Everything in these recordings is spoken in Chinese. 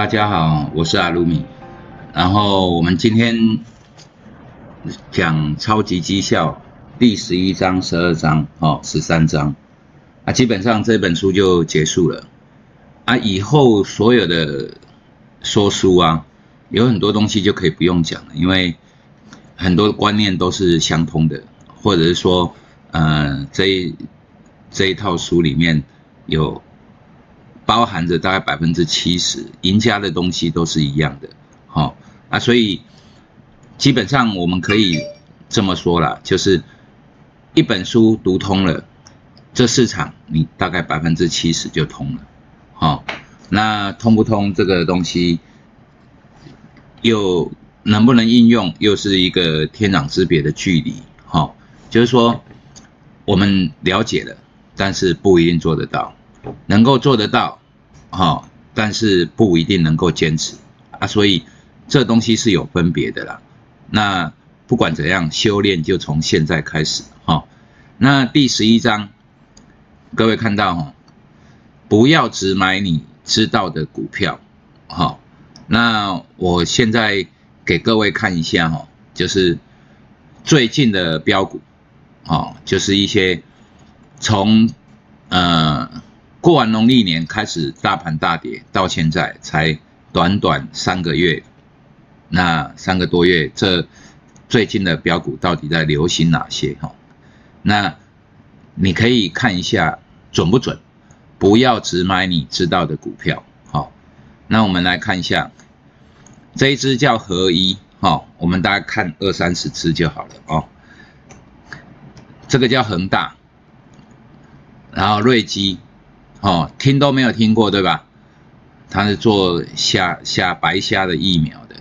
大家好，我是阿鲁米。然后我们今天讲超级绩效第十一章、十二章、哦十三章啊，基本上这本书就结束了啊。以后所有的说书啊，有很多东西就可以不用讲了，因为很多观念都是相通的，或者是说，呃，这一这一套书里面有。包含着大概百分之七十赢家的东西都是一样的，好啊，所以基本上我们可以这么说了，就是一本书读通了，这市场你大概百分之七十就通了，好，那通不通这个东西，又能不能应用，又是一个天壤之别的距离，好，就是说我们了解了，但是不一定做得到，能够做得到。好，但是不一定能够坚持啊，所以这东西是有分别的啦。那不管怎样，修炼就从现在开始哈。那第十一章，各位看到哈，不要只买你知道的股票，好。那我现在给各位看一下哈，就是最近的标股，哦，就是一些从呃。过完农历年开始，大盘大跌，到现在才短短三个月，那三个多月，这最近的标股到底在流行哪些？哈，那你可以看一下准不准，不要只买你知道的股票。好，那我们来看一下这一只叫合一，哈，我们大家看二三十只就好了哦。这个叫恒大，然后瑞基。哦，听都没有听过，对吧？他是做虾虾白虾的疫苗的，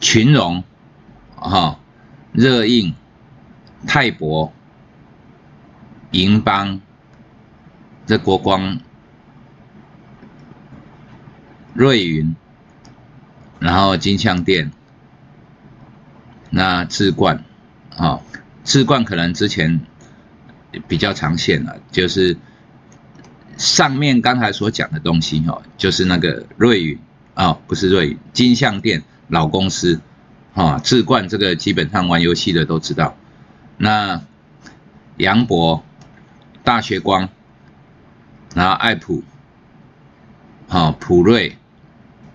群荣，哈，热印，泰博，银邦，这国光，瑞云，然后金相店，那智冠，啊，智冠可能之前比较常见了，就是。上面刚才所讲的东西，哈，就是那个瑞宇啊，不是瑞宇，金相店老公司，啊，智冠这个基本上玩游戏的都知道。那杨博、大学光，然后爱普，好普瑞，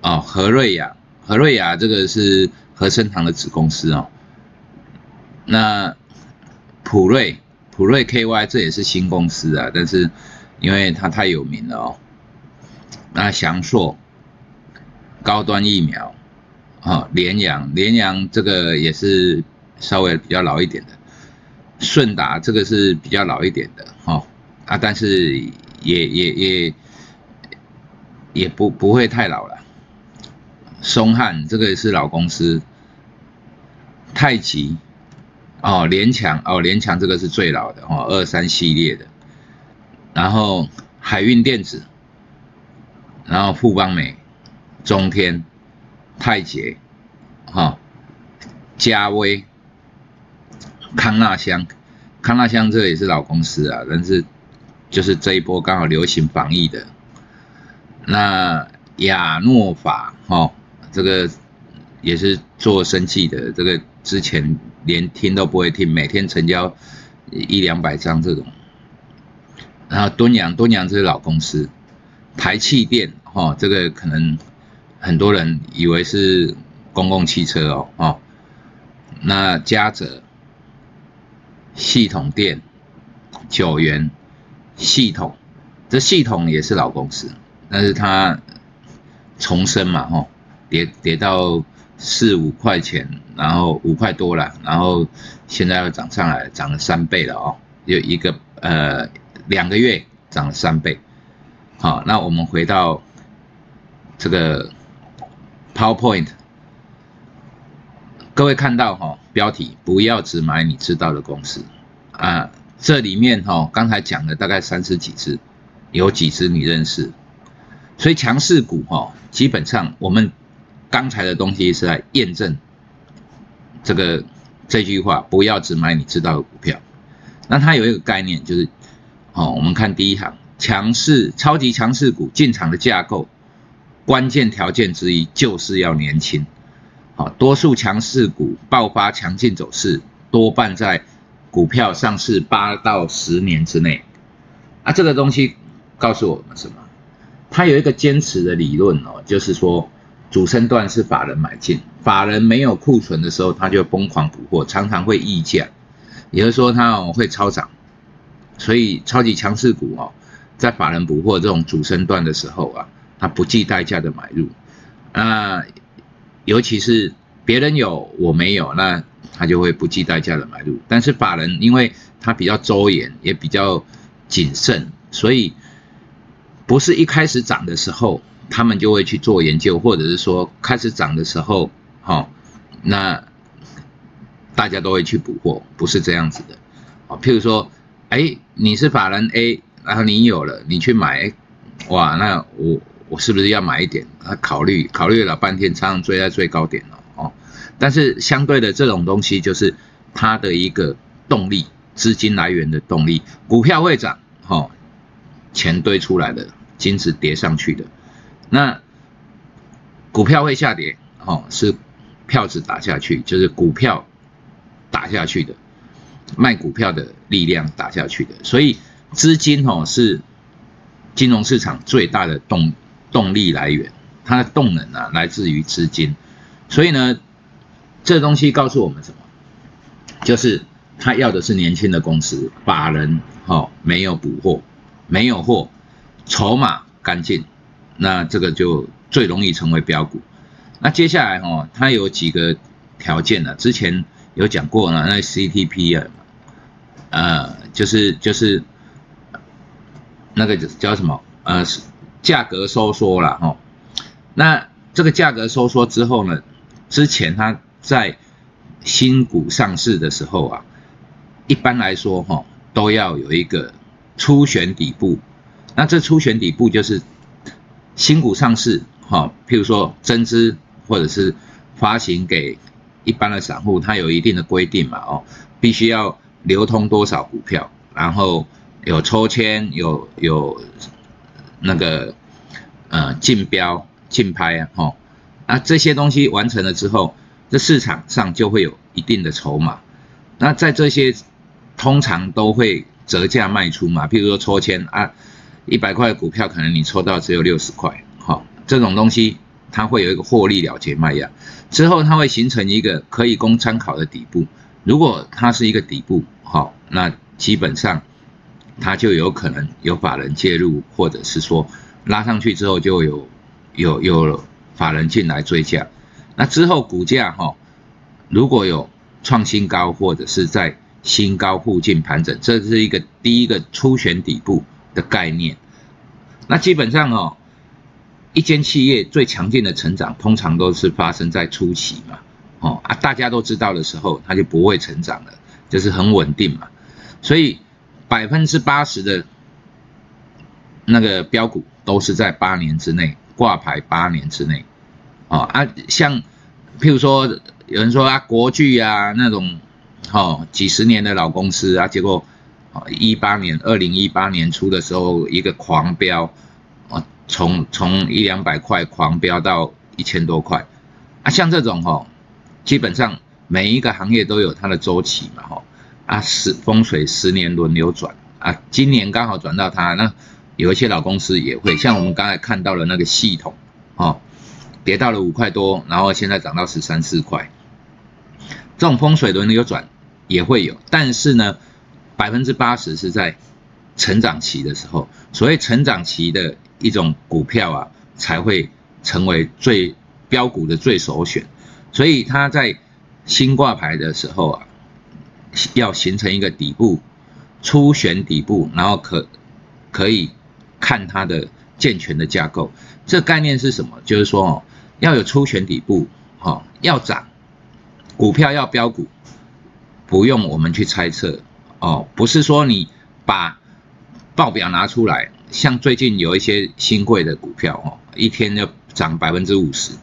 哦和瑞雅，和瑞雅这个是和生堂的子公司哦。那普瑞普瑞 KY 这也是新公司啊，但是。因为它太有名了哦，那祥硕高端疫苗，啊，联阳联阳这个也是稍微比较老一点的，顺达这个是比较老一点的哈啊，但是也也也也不不会太老了，松汉这个是老公司，太极哦联强哦联强这个是最老的哦二三系列的。然后海运电子，然后富邦美、中天、泰捷，哈，嘉威、康纳香，康纳香这也是老公司啊，但是就是这一波刚好流行防疫的。那亚诺法，哈，这个也是做生计的，这个之前连听都不会听，每天成交一两百张这种。然后敦阳，敦阳这是老公司，台气电，哈，这个可能很多人以为是公共汽车哦，哦，那嘉泽系统电，九元系统，这系统也是老公司，但是它重生嘛，哈，跌跌到四五块钱，然后五块多了，然后现在又涨上来，涨了三倍了哦，有一个呃。两个月涨了三倍，好，那我们回到这个 PowerPoint，各位看到哈，标题不要只买你知道的公司。啊，这里面哈刚才讲了大概三十几只，有几只你认识，所以强势股哈，基本上我们刚才的东西是在验证这个这句话，不要只买你知道的股票，那它有一个概念就是。好，我们看第一行，强势超级强势股进场的架构，关键条件之一就是要年轻。好，多数强势股爆发强劲走势，多半在股票上市八到十年之内。啊，这个东西告诉我们什么？它有一个坚持的理论哦，就是说主升段是法人买进，法人没有库存的时候，他就疯狂补货，常常会溢价，也就是说它会超涨。所以超级强势股哦，在法人补货这种主升段的时候啊，他不计代价的买入。那尤其是别人有我没有，那他就会不计代价的买入。但是法人因为他比较周延，也比较谨慎，所以。不是一开始涨的时候，他们就会去做研究，或者是说开始涨的时候，好，那大家都会去补货，不是这样子的，啊，譬如说，哎，你是法人 A，然后你有了，你去买，哇，那我我是不是要买一点？他考虑考虑了半天，常常追在最高点了，哦，但是相对的这种东西就是它的一个动力，资金来源的动力，股票会涨，哈，钱堆出来的。金子叠上去的，那股票会下跌，哦，是票子打下去，就是股票打下去的，卖股票的力量打下去的，所以资金哦是金融市场最大的动动力来源，它的动能啊来自于资金，所以呢，这东西告诉我们什么？就是他要的是年轻的公司，法人哦没有补货，没有货。筹码干净，那这个就最容易成为标股。那接下来哦，它有几个条件呢？之前有讲过呢，那 CTP 啊，呃，就是就是那个叫什么？呃，价格收缩了哈。那这个价格收缩之后呢，之前它在新股上市的时候啊，一般来说哈，都要有一个初选底部。那这初选底部就是新股上市，哈，譬如说增资或者是发行给一般的散户，它有一定的规定嘛，哦，必须要流通多少股票，然后有抽签，有有那个呃竞标、竞拍啊，哈，那这些东西完成了之后，这市场上就会有一定的筹码。那在这些通常都会折价卖出嘛，譬如说抽签啊。一百块股票，可能你抽到只有六十块，好，这种东西它会有一个获利了结卖压，之后它会形成一个可以供参考的底部。如果它是一个底部，好，那基本上它就有可能有法人介入，或者是说拉上去之后就有有有法人进来追加。那之后股价哈，如果有创新高或者是在新高附近盘整，这是一个第一个初选底部。的概念，那基本上哦，一间企业最强劲的成长，通常都是发生在初期嘛，哦啊，大家都知道的时候，它就不会成长了，就是很稳定嘛。所以百分之八十的那个标股都是在八年之内挂牌，八年之内，哦啊，像譬如说有人说啊，国巨啊那种，哦几十年的老公司啊，结果。啊，一八年，二零一八年初的时候，一个狂飙，啊，从从一两百块狂飙到一千多块，啊，像这种哈，基本上每一个行业都有它的周期嘛，哈，啊，十风水十年轮流转，啊，今年刚好转到它，那有一些老公司也会，像我们刚才看到了那个系统，哦，跌到了五块多，然后现在涨到十三四块，这种风水轮流转也会有，但是呢。百分之八十是在成长期的时候，所谓成长期的一种股票啊，才会成为最标股的最首选。所以它在新挂牌的时候啊，要形成一个底部初选底部，然后可可以看它的健全的架构。这概念是什么？就是说哦，要有初选底部，哈，要涨股票要标股，不用我们去猜测。哦，不是说你把报表拿出来，像最近有一些新贵的股票哦，一天就涨百分之五十，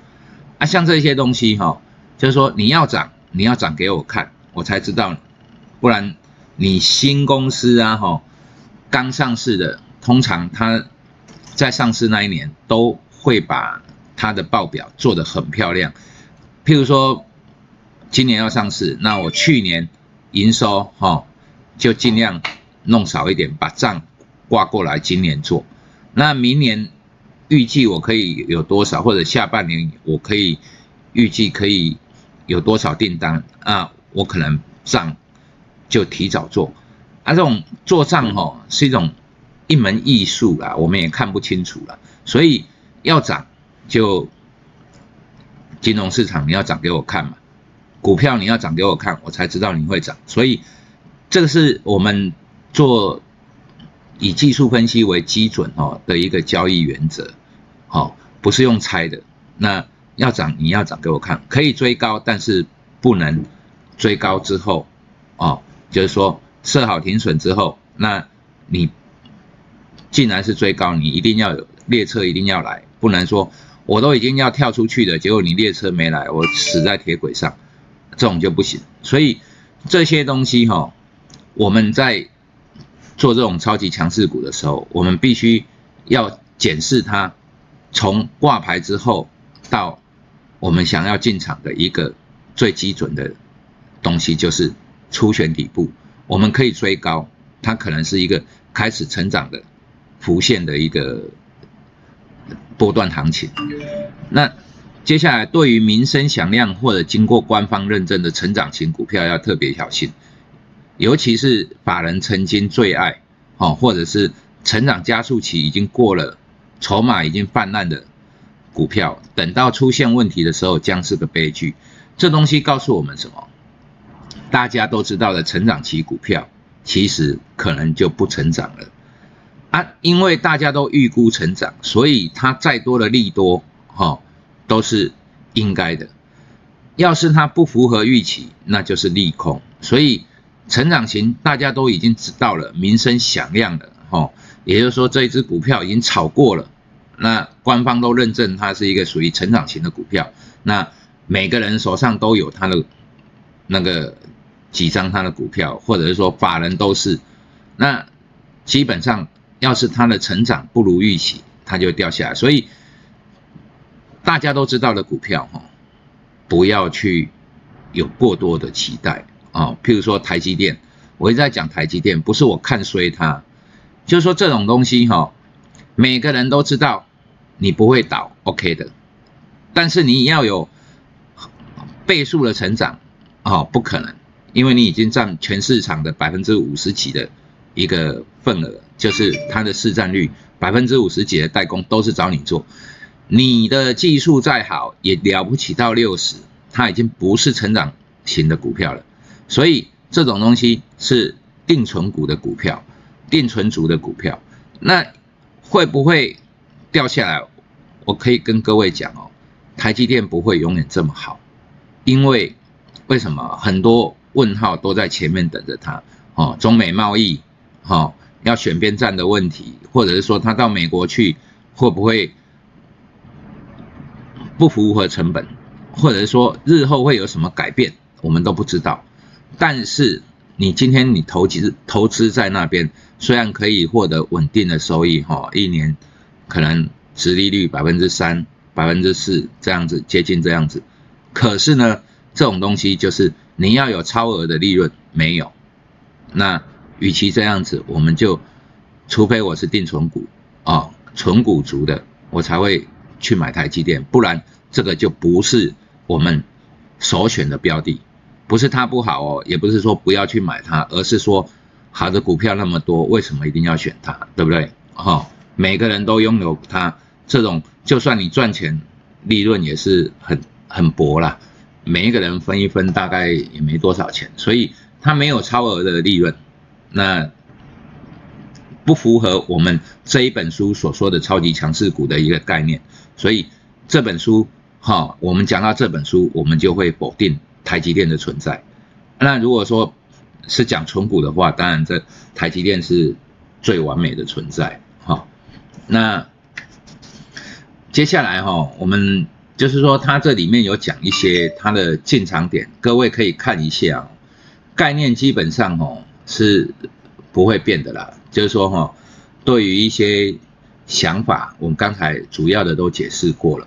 啊，像这些东西哈，就是说你要涨，你要涨给我看，我才知道，不然你新公司啊哈，刚上市的，通常它在上市那一年都会把它的报表做得很漂亮。譬如说，今年要上市，那我去年营收哈就尽量弄少一点，把账挂过来今年做。那明年预计我可以有多少，或者下半年我可以预计可以有多少订单啊？我可能账就提早做。啊，这种做账哈是一种一门艺术啦，我们也看不清楚了。所以要涨就。金融市场你要涨给我看嘛，股票你要涨给我看，我才知道你会涨。所以这个是我们做以技术分析为基准哦的一个交易原则，哦，不是用猜的。那要涨你要涨给我看，可以追高，但是不能追高之后，哦，就是说设好停损之后，那你既然是追高，你一定要有列车一定要来，不能说。我都已经要跳出去了，结果你列车没来，我死在铁轨上，这种就不行。所以这些东西哈，我们在做这种超级强势股的时候，我们必须要检视它，从挂牌之后到我们想要进场的一个最基准的东西，就是初选底部。我们可以追高，它可能是一个开始成长的浮现的一个。波段行情，那接下来对于名声响亮或者经过官方认证的成长型股票要特别小心，尤其是法人曾经最爱，哦，或者是成长加速期已经过了，筹码已经泛滥的股票，等到出现问题的时候将是个悲剧。这东西告诉我们什么？大家都知道的成长期股票，其实可能就不成长了。啊，因为大家都预估成长，所以它再多的利多，哈，都是应该的。要是它不符合预期，那就是利空。所以成长型大家都已经知道了，名声响亮了，哈，也就是说这一只股票已经炒过了，那官方都认证它是一个属于成长型的股票，那每个人手上都有它的那个几张它的股票，或者是说法人都是，那基本上。要是它的成长不如预期，它就掉下来。所以大家都知道的股票哈，不要去有过多的期待啊。譬如说台积电，我一直在讲台积电，不是我看衰它，就是说这种东西哈，每个人都知道你不会倒，OK 的。但是你要有倍数的成长啊，不可能，因为你已经占全市场的百分之五十几的一个份额。就是它的市占率百分之五十几的代工都是找你做，你的技术再好也了不起到六十，它已经不是成长型的股票了。所以这种东西是定存股的股票，定存族的股票，那会不会掉下来？我可以跟各位讲哦，台积电不会永远这么好，因为为什么很多问号都在前面等着它哦，中美贸易，哈。要选边站的问题，或者是说他到美国去会不会不符合成本，或者是说日后会有什么改变，我们都不知道。但是你今天你投资投资在那边，虽然可以获得稳定的收益，哈，一年可能殖利率百分之三、百分之四这样子，接近这样子。可是呢，这种东西就是你要有超额的利润，没有，那。与其这样子，我们就，除非我是定存股啊，纯股族的，我才会去买台积电，不然这个就不是我们首选的标的。不是它不好哦，也不是说不要去买它，而是说好的股票那么多，为什么一定要选它？对不对？哈，每个人都拥有它，这种就算你赚钱，利润也是很很薄啦。每一个人分一分，大概也没多少钱，所以它没有超额的利润。那不符合我们这一本书所说的超级强势股的一个概念，所以这本书哈，我们讲到这本书，我们就会否定台积电的存在。那如果说是讲纯股的话，当然这台积电是最完美的存在哈。那接下来哈，我们就是说它这里面有讲一些它的进场点，各位可以看一下，概念基本上哦。是不会变的啦，就是说哈，对于一些想法，我们刚才主要的都解释过了。